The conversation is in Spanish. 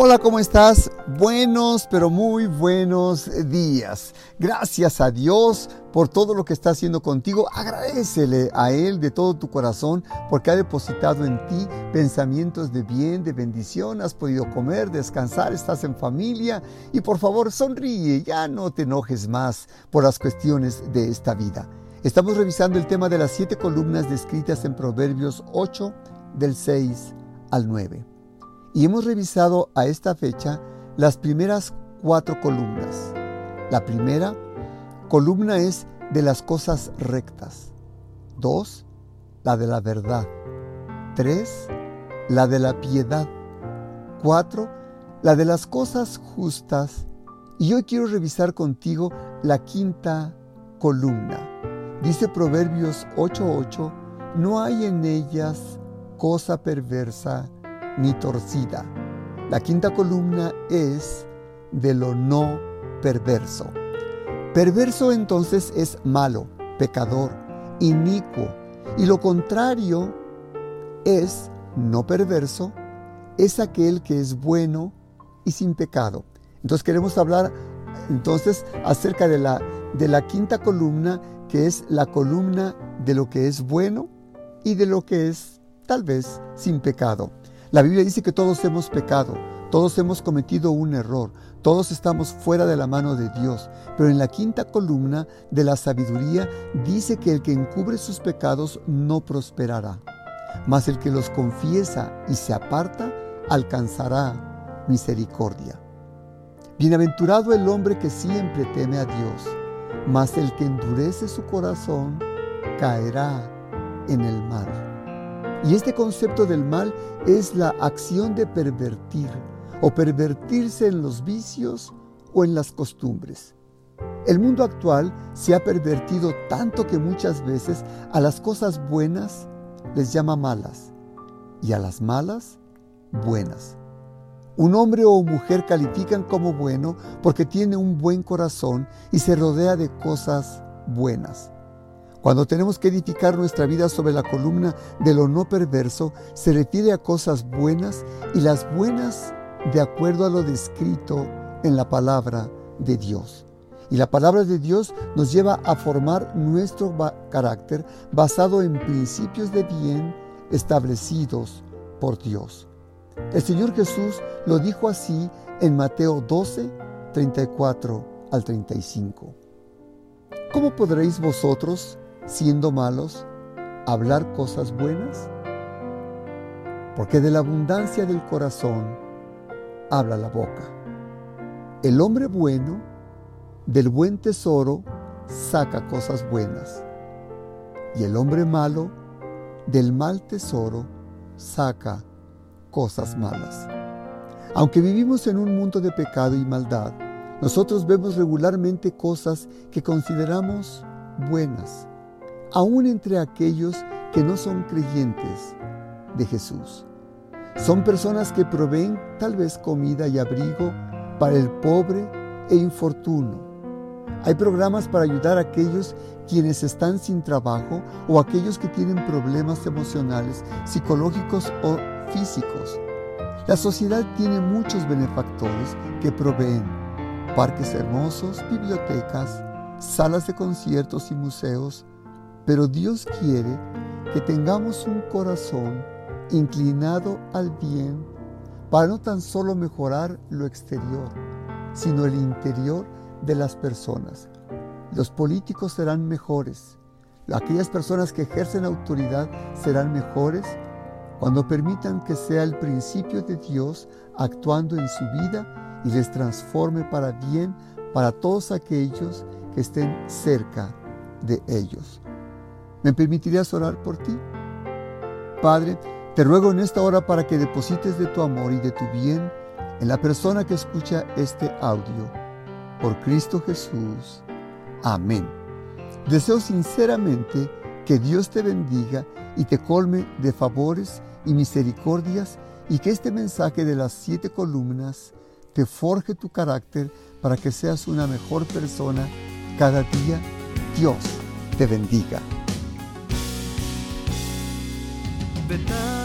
Hola, ¿cómo estás? Buenos, pero muy buenos días. Gracias a Dios por todo lo que está haciendo contigo. Agradecele a Él de todo tu corazón porque ha depositado en ti pensamientos de bien, de bendición. Has podido comer, descansar, estás en familia y por favor sonríe, ya no te enojes más por las cuestiones de esta vida. Estamos revisando el tema de las siete columnas descritas en Proverbios 8 del 6 al 9 y hemos revisado a esta fecha las primeras cuatro columnas. La primera columna es de las cosas rectas. Dos, la de la verdad. Tres, la de la piedad. Cuatro, la de las cosas justas. Y hoy quiero revisar contigo la quinta columna. Dice Proverbios 8:8, no hay en ellas cosa perversa ni torcida. La quinta columna es de lo no perverso. Perverso entonces es malo, pecador, inicuo. Y lo contrario es no perverso, es aquel que es bueno y sin pecado. Entonces queremos hablar entonces acerca de la, de la quinta columna, que es la columna de lo que es bueno y de lo que es tal vez sin pecado. La Biblia dice que todos hemos pecado, todos hemos cometido un error, todos estamos fuera de la mano de Dios, pero en la quinta columna de la sabiduría dice que el que encubre sus pecados no prosperará, mas el que los confiesa y se aparta alcanzará misericordia. Bienaventurado el hombre que siempre teme a Dios, mas el que endurece su corazón caerá en el mal. Y este concepto del mal es la acción de pervertir o pervertirse en los vicios o en las costumbres. El mundo actual se ha pervertido tanto que muchas veces a las cosas buenas les llama malas y a las malas buenas. Un hombre o mujer califican como bueno porque tiene un buen corazón y se rodea de cosas buenas. Cuando tenemos que edificar nuestra vida sobre la columna de lo no perverso, se refiere a cosas buenas y las buenas de acuerdo a lo descrito en la palabra de Dios. Y la palabra de Dios nos lleva a formar nuestro carácter basado en principios de bien establecidos por Dios. El Señor Jesús lo dijo así en Mateo 12, 34 al 35. ¿Cómo podréis vosotros, siendo malos, hablar cosas buenas? Porque de la abundancia del corazón habla la boca. El hombre bueno del buen tesoro saca cosas buenas, y el hombre malo del mal tesoro saca cosas malas. Aunque vivimos en un mundo de pecado y maldad, nosotros vemos regularmente cosas que consideramos buenas aún entre aquellos que no son creyentes de Jesús. Son personas que proveen tal vez comida y abrigo para el pobre e infortuno. Hay programas para ayudar a aquellos quienes están sin trabajo o aquellos que tienen problemas emocionales, psicológicos o físicos. La sociedad tiene muchos benefactores que proveen parques hermosos, bibliotecas, salas de conciertos y museos, pero Dios quiere que tengamos un corazón inclinado al bien para no tan solo mejorar lo exterior, sino el interior de las personas. Los políticos serán mejores. Aquellas personas que ejercen autoridad serán mejores cuando permitan que sea el principio de Dios actuando en su vida y les transforme para bien para todos aquellos que estén cerca de ellos. ¿Me permitirías orar por ti? Padre, te ruego en esta hora para que deposites de tu amor y de tu bien en la persona que escucha este audio. Por Cristo Jesús. Amén. Deseo sinceramente que Dios te bendiga y te colme de favores y misericordias y que este mensaje de las siete columnas te forje tu carácter para que seas una mejor persona cada día. Dios te bendiga. betão.